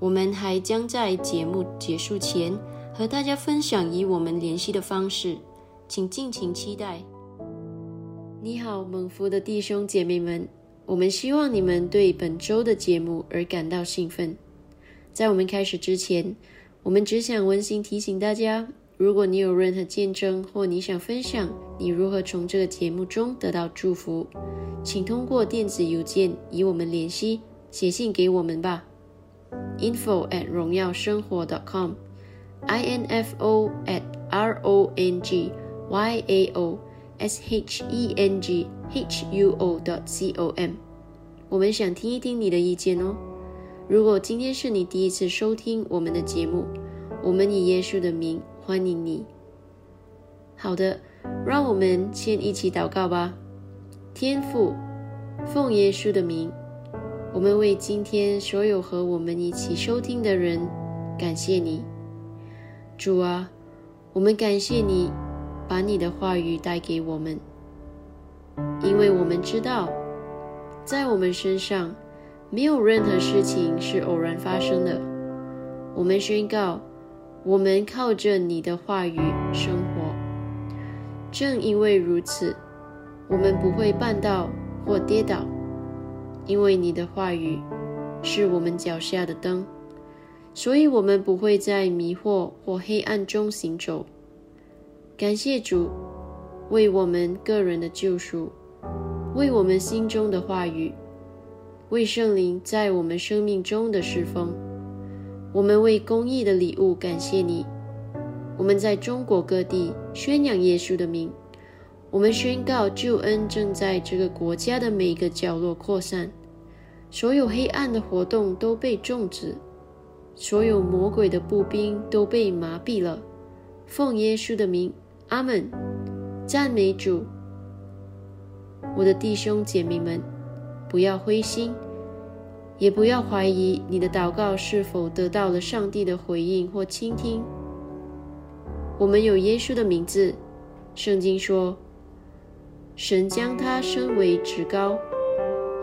我们还将在节目结束前和大家分享与我们联系的方式，请敬请期待。你好，蒙福的弟兄姐妹们，我们希望你们对本周的节目而感到兴奋。在我们开始之前，我们只想温馨提醒大家：如果你有任何见证或你想分享你如何从这个节目中得到祝福，请通过电子邮件与我们联系，写信给我们吧。Info at 荣耀生活 dot .com，info at r o n g y a o s h e n g h u o dot c o m。我们想听一听你的意见哦。如果今天是你第一次收听我们的节目，我们以耶稣的名欢迎你。好的，让我们先一起祷告吧。天父，奉耶稣的名，我们为今天所有和我们一起收听的人感谢你。主啊，我们感谢你把你的话语带给我们，因为我们知道，在我们身上没有任何事情是偶然发生的。我们宣告，我们靠着你的话语生活。正因为如此，我们不会绊倒或跌倒，因为你的话语是我们脚下的灯。所以，我们不会在迷惑或黑暗中行走。感谢主，为我们个人的救赎，为我们心中的话语，为圣灵在我们生命中的侍奉。我们为公益的礼物感谢你。我们在中国各地宣扬耶稣的名。我们宣告救恩正在这个国家的每一个角落扩散，所有黑暗的活动都被终止。所有魔鬼的步兵都被麻痹了。奉耶稣的名，阿门。赞美主。我的弟兄姐妹们，不要灰心，也不要怀疑你的祷告是否得到了上帝的回应或倾听。我们有耶稣的名字。圣经说，神将他升为至高，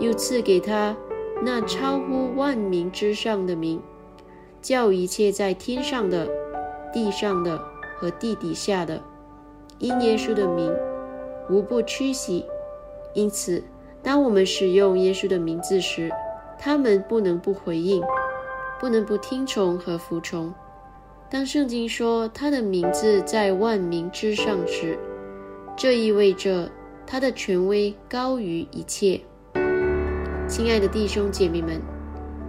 又赐给他那超乎万名之上的名。叫一切在天上的、地上的和地底下的，因耶稣的名，无不屈膝。因此，当我们使用耶稣的名字时，他们不能不回应，不能不听从和服从。当圣经说他的名字在万民之上时，这意味着他的权威高于一切。亲爱的弟兄姐妹们，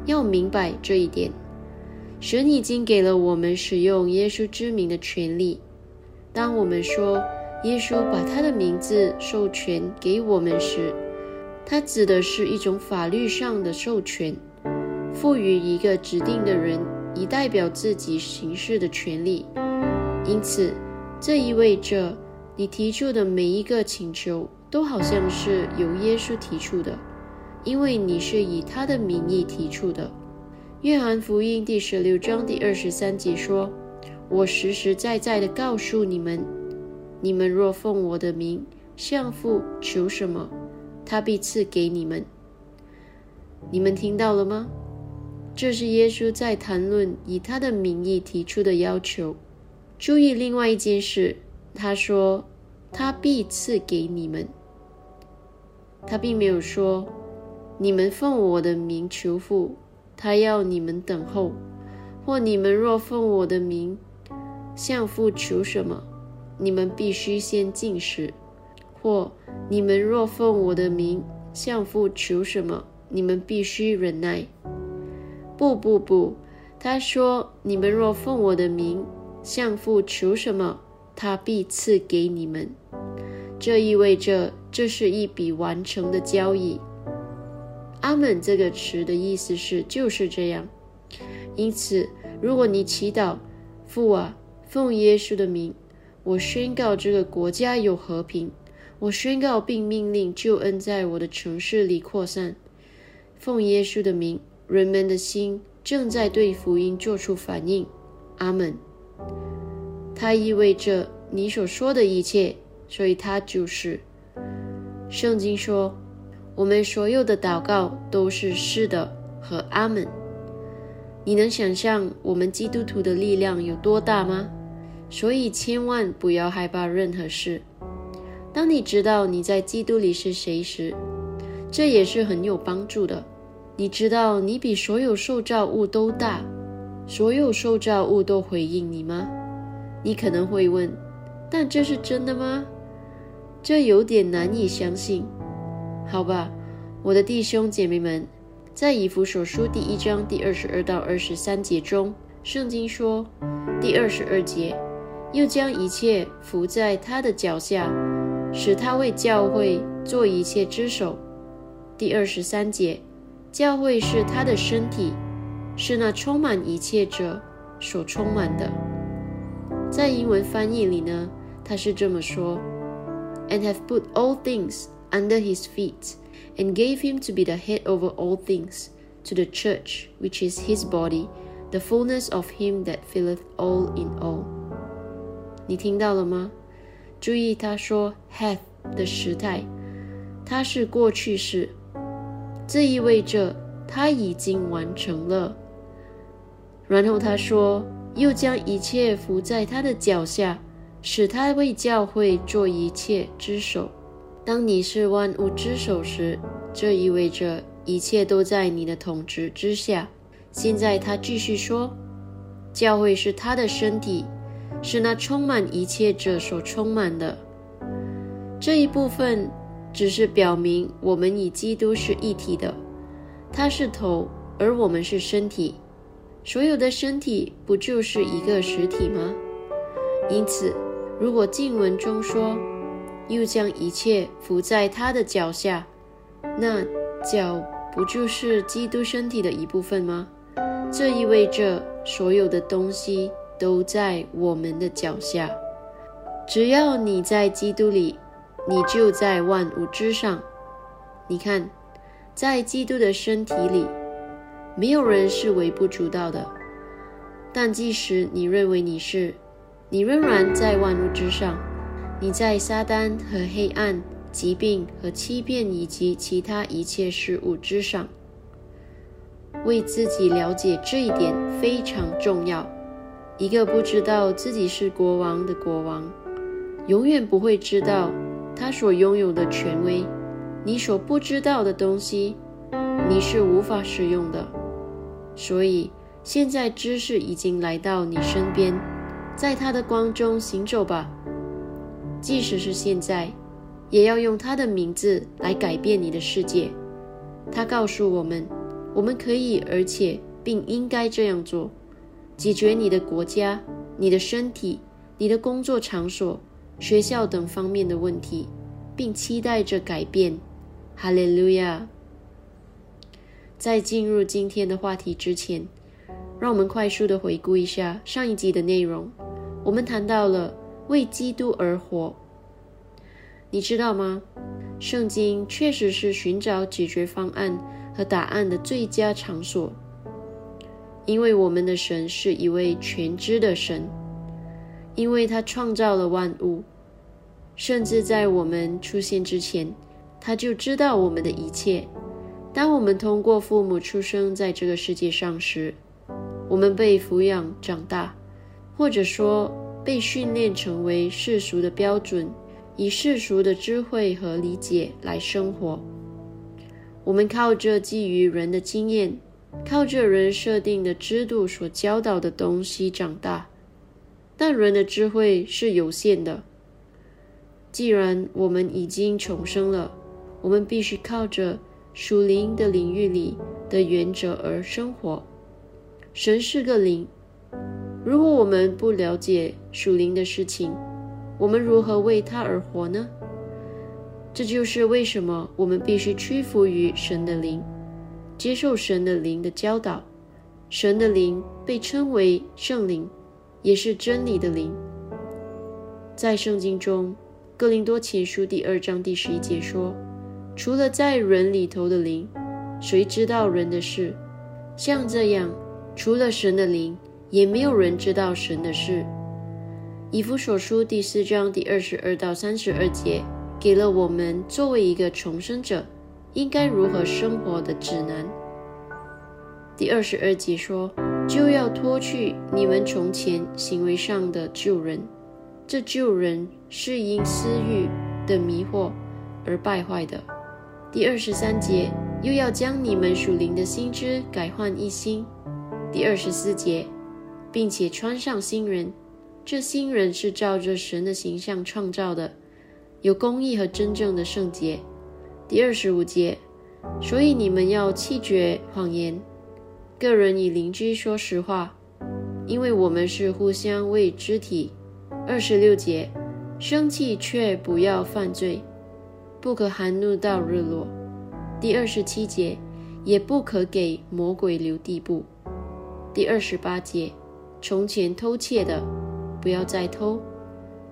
要明白这一点。神已经给了我们使用耶稣之名的权利。当我们说耶稣把他的名字授权给我们时，他指的是一种法律上的授权，赋予一个指定的人以代表自己行事的权利。因此，这意味着你提出的每一个请求都好像是由耶稣提出的，因为你是以他的名义提出的。约翰福音第十六章第二十三节说：“我实实在在的告诉你们，你们若奉我的名向父求什么，他必赐给你们。”你们听到了吗？这是耶稣在谈论以他的名义提出的要求。注意另外一件事，他说：“他必赐给你们。”他并没有说：“你们奉我的名求父。”他要你们等候，或你们若奉我的名向父求什么，你们必须先进食；或你们若奉我的名向父求什么，你们必须忍耐。不不不，他说：你们若奉我的名向父求什么，他必赐给你们。这意味着这是一笔完成的交易。阿门这个词的意思是就是这样。因此，如果你祈祷父啊，奉耶稣的名，我宣告这个国家有和平，我宣告并命令救恩在我的城市里扩散。奉耶稣的名，人们的心正在对福音做出反应。阿门。它意味着你所说的一切，所以它就是。圣经说。我们所有的祷告都是是的和阿门。你能想象我们基督徒的力量有多大吗？所以千万不要害怕任何事。当你知道你在基督里是谁时，这也是很有帮助的。你知道你比所有受造物都大，所有受造物都回应你吗？你可能会问：但这是真的吗？这有点难以相信。好吧，我的弟兄姐妹们，在以弗所书第一章第二十二到二十三节中，圣经说：第二十二节，又将一切伏在他的脚下，使他为教会做一切之首。第二十三节，教会是他的身体，是那充满一切者所充满的。在英文翻译里呢，他是这么说：“And have put all things under his feet, and gave him to be the head over all things to the church, which is his body, the fullness of him that filleth all in all。”你听到了吗？注意他说 “hath” 的时态，它是过去式，这意味着他已经完成了。然后他说。 又将一切伏在他的脚下，使他为教会做一切之首。当你是万物之首时，这意味着一切都在你的统治之下。现在他继续说，教会是他的身体，是那充满一切者所充满的。这一部分只是表明我们与基督是一体的，他是头，而我们是身体。所有的身体不就是一个实体吗？因此，如果经文中说“又将一切伏在他的脚下”，那脚不就是基督身体的一部分吗？这意味着所有的东西都在我们的脚下。只要你在基督里，你就在万物之上。你看，在基督的身体里。没有人是微不足道的，但即使你认为你是，你仍然在万物之上。你在撒旦和黑暗、疾病和欺骗以及其他一切事物之上。为自己了解这一点非常重要。一个不知道自己是国王的国王，永远不会知道他所拥有的权威。你所不知道的东西，你是无法使用的。所以，现在知识已经来到你身边，在它的光中行走吧。即使是现在，也要用它的名字来改变你的世界。他告诉我们，我们可以，而且并应该这样做，解决你的国家、你的身体、你的工作场所、学校等方面的问题，并期待着改变。哈利路亚。在进入今天的话题之前，让我们快速的回顾一下上一集的内容。我们谈到了为基督而活，你知道吗？圣经确实是寻找解决方案和答案的最佳场所，因为我们的神是一位全知的神，因为他创造了万物，甚至在我们出现之前，他就知道我们的一切。当我们通过父母出生在这个世界上时，我们被抚养长大，或者说被训练成为世俗的标准，以世俗的智慧和理解来生活。我们靠着基于人的经验，靠着人设定的制度所教导的东西长大，但人的智慧是有限的。既然我们已经重生了，我们必须靠着。属灵的领域里的原则而生活。神是个灵。如果我们不了解属灵的事情，我们如何为他而活呢？这就是为什么我们必须屈服于神的灵，接受神的灵的教导。神的灵被称为圣灵，也是真理的灵。在圣经中，《哥林多前书》第二章第十一节说。除了在人里头的灵，谁知道人的事？像这样，除了神的灵，也没有人知道神的事。以弗所书第四章第二十二到三十二节，给了我们作为一个重生者应该如何生活的指南。第二十二节说：“就要脱去你们从前行为上的旧人，这旧人是因私欲的迷惑而败坏的。”第二十三节又要将你们属灵的心知改换一新。第二十四节，并且穿上新人，这新人是照着神的形象创造的，有公义和真正的圣洁。第二十五节，所以你们要弃绝谎言，个人与邻居说实话，因为我们是互相为肢体。二十六节，生气却不要犯罪，不可含怒到日落。第二十七节，也不可给魔鬼留地步。第二十八节，从前偷窃的，不要再偷，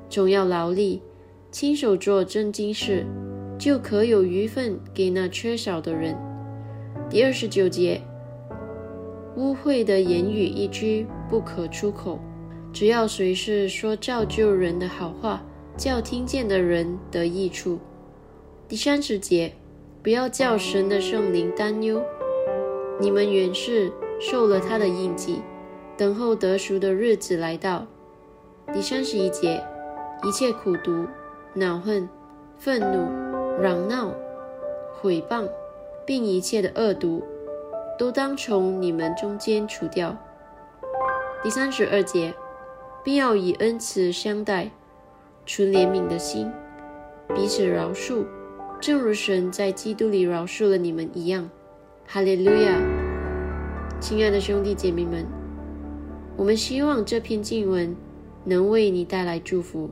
总要劳力，亲手做正经事，就可有余份给那缺少的人。第二十九节，污秽的言语一句不可出口，只要随时说造就人的好话，叫听见的人得益处。第三十节。不要叫神的圣灵担忧，你们原是受了他的印记，等候得赎的日子来到。第三十一节，一切苦毒、恼恨、愤怒、嚷闹、毁谤，并一切的恶毒，都当从你们中间除掉。第三十二节，并要以恩慈相待，存怜悯的心，彼此饶恕。正如神在基督里饶恕了你们一样，哈利路亚！亲爱的兄弟姐妹们，我们希望这篇经文能为你带来祝福。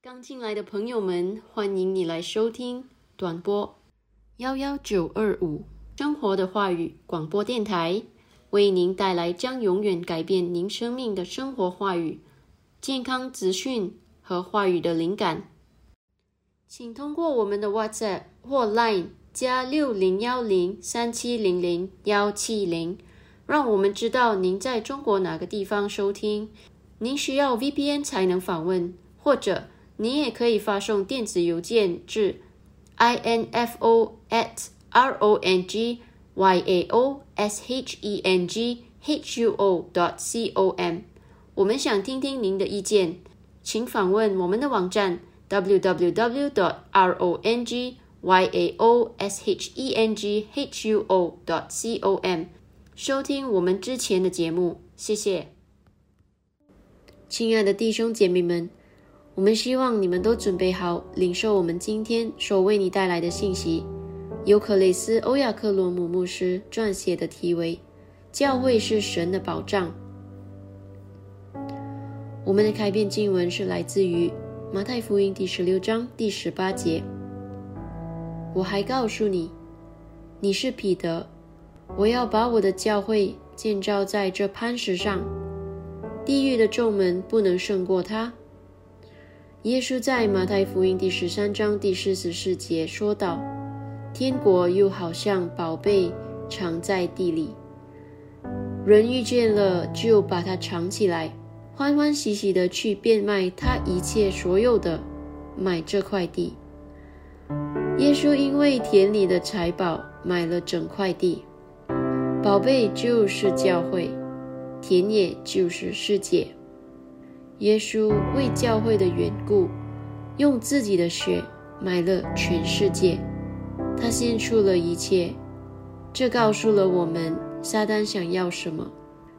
刚进来的朋友们，欢迎你来收听短播幺幺九二五生活的话语广播电台，为您带来将永远改变您生命的生活话语、健康资讯和话语的灵感。请通过我们的 WhatsApp 或 Line 加六零幺零三七零零幺七零，让我们知道您在中国哪个地方收听。您需要 VPN 才能访问，或者您也可以发送电子邮件至 info at r o n g y a o s h e n g h u o dot c o m。我们想听听您的意见，请访问我们的网站。Www rongy aoheng hyuo dot com 收听我们之前的节目，谢谢。亲爱的弟兄姐妹们，我们希望你们都准备好领受我们今天所为你带来的信息。尤克雷斯·欧亚克罗姆牧师撰写的题为《教会是神的保障》。我们的开篇经文是来自于。马太福音第十六章第十八节，我还告诉你，你是彼得，我要把我的教会建造在这磐石上，地狱的众门不能胜过它。耶稣在马太福音第十三章第四十四节说道：“天国又好像宝贝藏在地里，人遇见了就把它藏起来。”欢欢喜喜的去变卖他一切所有的，买这块地。耶稣因为田里的财宝买了整块地，宝贝就是教会，田野就是世界。耶稣为教会的缘故，用自己的血买了全世界，他献出了一切。这告诉了我们，撒旦想要什么。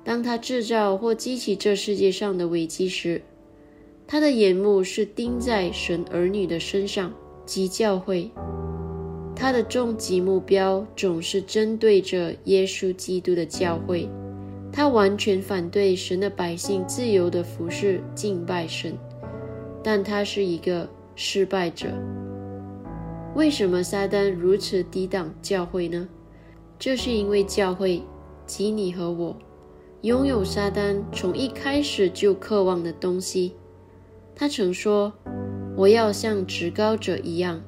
当他制造或激起这世界上的危机时，他的眼目是盯在神儿女的身上即教会。他的终极目标总是针对着耶稣基督的教会。他完全反对神的百姓自由的服侍敬拜神，但他是一个失败者。为什么撒旦如此抵挡教会呢？这是因为教会及你和我。拥有撒旦从一开始就渴望的东西，他曾说：“我要像至高者一样。”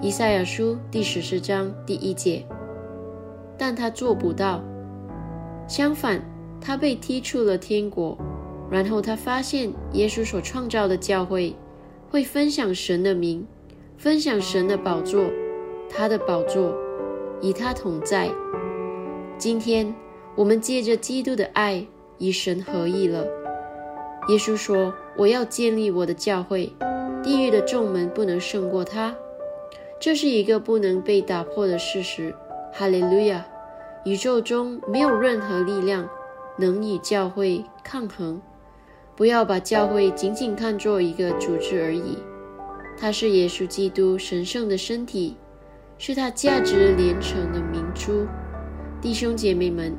以赛亚书第十四章第一节。但他做不到。相反，他被踢出了天国。然后他发现耶稣所创造的教会会分享神的名，分享神的宝座，他的宝座与他同在。今天。我们借着基督的爱与神合一了。耶稣说：“我要建立我的教会，地狱的众门不能胜过它。”这是一个不能被打破的事实。哈利路亚！宇宙中没有任何力量能与教会抗衡。不要把教会仅仅看作一个组织而已，它是耶稣基督神圣的身体，是他价值连城的明珠。弟兄姐妹们。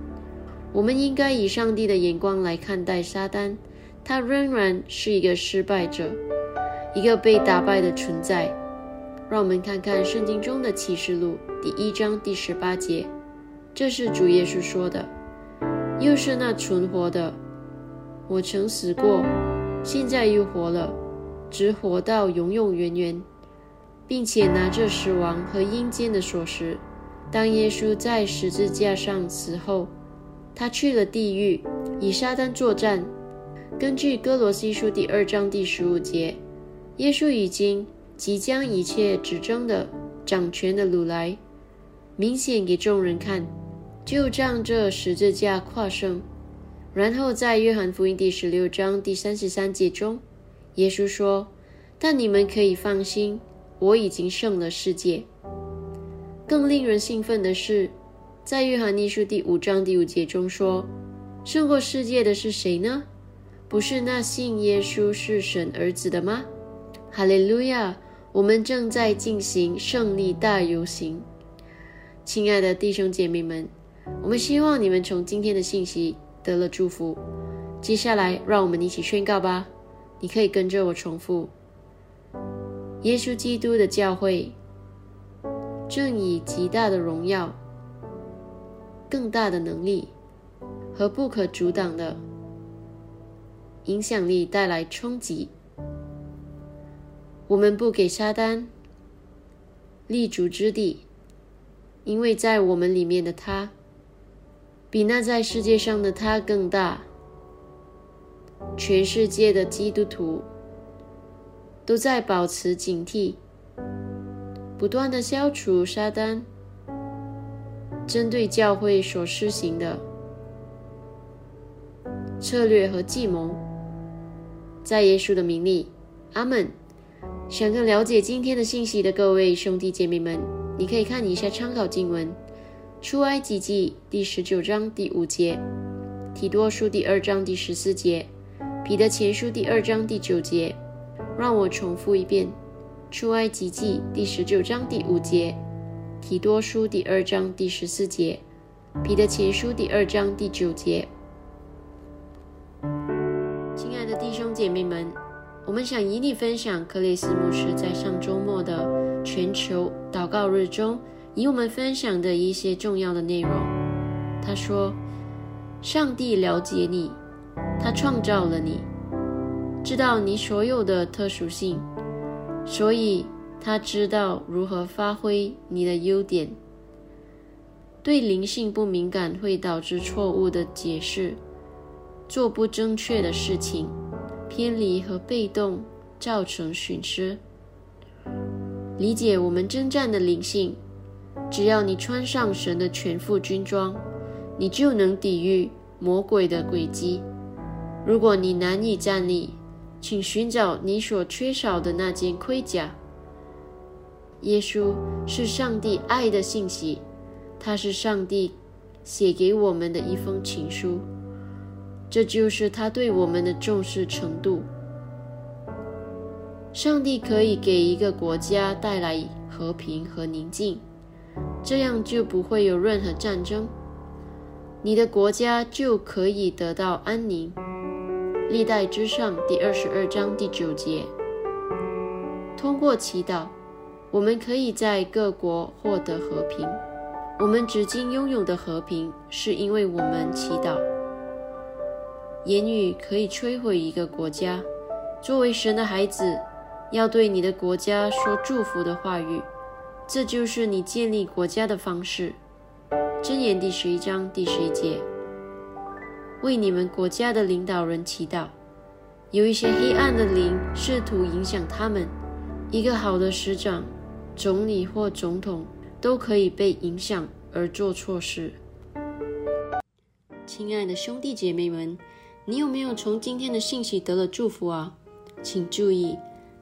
我们应该以上帝的眼光来看待撒旦，他仍然是一个失败者，一个被打败的存在。让我们看看圣经中的启示录第一章第十八节，这是主耶稣说的：“又是那存活的，我曾死过，现在又活了，直活到永永远远，并且拿着死亡和阴间的锁匙。”当耶稣在十字架上死后，他去了地狱，与撒旦作战。根据哥罗西书第二章第十五节，耶稣已经即将一切执政的掌权的掳来，明显给众人看，就仗这十字架跨胜。然后在约翰福音第十六章第三十三节中，耶稣说：“但你们可以放心，我已经胜了世界。”更令人兴奋的是，在约翰一书第五章第五节中说：“胜过世界的是谁呢？不是那信耶稣是神儿子的吗？”哈利路亚！我们正在进行胜利大游行。亲爱的弟兄姐妹们，我们希望你们从今天的信息得了祝福。接下来，让我们一起宣告吧。你可以跟着我重复：耶稣基督的教会。正以极大的荣耀、更大的能力和不可阻挡的影响力带来冲击。我们不给撒旦立足之地，因为在我们里面的他，比那在世界上的他更大。全世界的基督徒都在保持警惕。不断的消除撒旦针对教会所施行的策略和计谋，在耶稣的名里，阿门。想更了解今天的信息的各位兄弟姐妹们，你可以看一下参考经文：出埃及记第十九章第五节，提多书第二章第十四节，彼得前书第二章第九节。让我重复一遍。出埃及记第十九章第五节，提多书第二章第十四节，彼得前书第二章第九节。亲爱的弟兄姐妹们，我们想与你分享克里斯牧师在上周末的全球祷告日中，与我们分享的一些重要的内容。他说：“上帝了解你，他创造了你，知道你所有的特殊性。”所以他知道如何发挥你的优点。对灵性不敏感会导致错误的解释，做不正确的事情，偏离和被动造成损失。理解我们征战的灵性，只要你穿上神的全副军装，你就能抵御魔鬼的诡计。如果你难以站立，请寻找你所缺少的那件盔甲。耶稣是上帝爱的信息，他是上帝写给我们的一封情书，这就是他对我们的重视程度。上帝可以给一个国家带来和平和宁静，这样就不会有任何战争，你的国家就可以得到安宁。历代之上第二十二章第九节。通过祈祷，我们可以在各国获得和平。我们至今拥有的和平，是因为我们祈祷。言语可以摧毁一个国家。作为神的孩子，要对你的国家说祝福的话语，这就是你建立国家的方式。箴言第十一章第十一节。为你们国家的领导人祈祷。有一些黑暗的灵试图影响他们。一个好的师长、总理或总统都可以被影响而做错事。亲爱的兄弟姐妹们，你有没有从今天的信息得了祝福啊？请注意，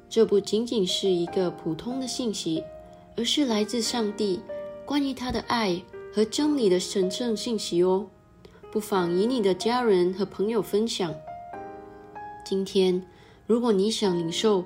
这不仅仅是一个普通的信息，而是来自上帝关于他的爱和真理的神圣信息哦。不妨与你的家人和朋友分享。今天，如果你想领受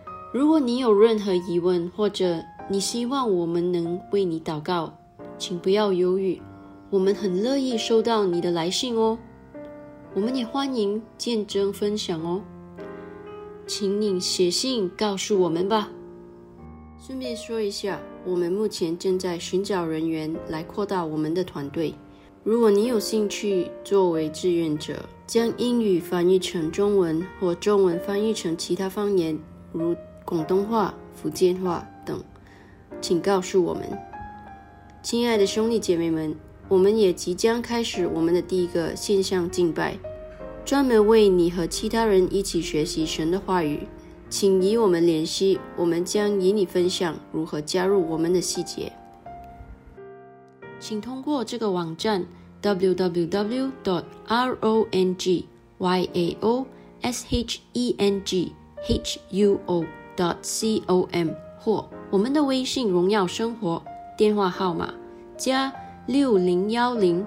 如果你有任何疑问，或者你希望我们能为你祷告，请不要犹豫，我们很乐意收到你的来信哦。我们也欢迎见证分享哦，请你写信告诉我们吧。顺便说一下，我们目前正在寻找人员来扩大我们的团队。如果你有兴趣作为志愿者，将英语翻译成中文或中文翻译成其他方言，如广东话、福建话等，请告诉我们。亲爱的兄弟姐妹们，我们也即将开始我们的第一个线上敬拜，专门为你和其他人一起学习神的话语。请与我们联系，我们将与你分享如何加入我们的细节。请通过这个网站：www.dotrongyao.shenghuo . dot com 或我们的微信“荣耀生活”电话号码加六零幺零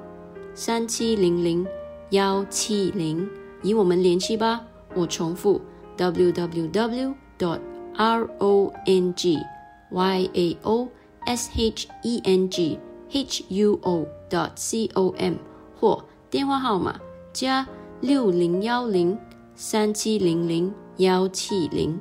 三七零零幺七零，与我们联系吧。我重复：www. dot r o n g y a o s h e n g h u o. dot com 或电话号码加六零幺零三七零零幺七零。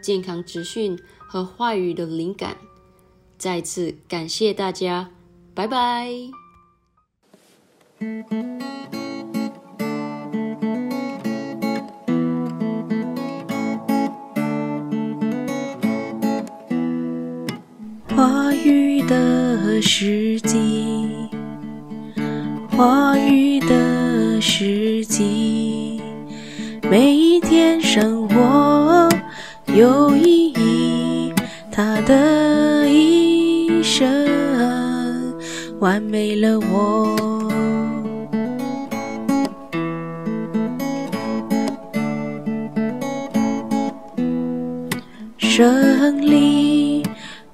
健康资讯和话语的灵感。再次感谢大家，拜拜。话语的时机，话语的时机，每一天生活有意义，他的一生完美了我，胜利。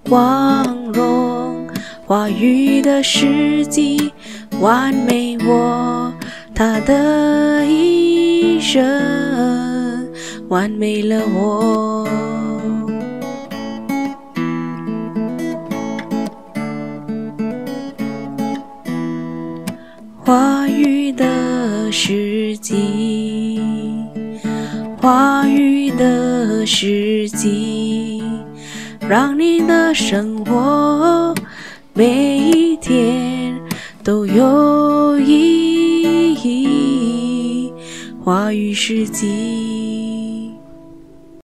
光荣话语的时机，完美我他的一生，完美了我。话语的时机。让你的生活每一天都有意义。话语世纪。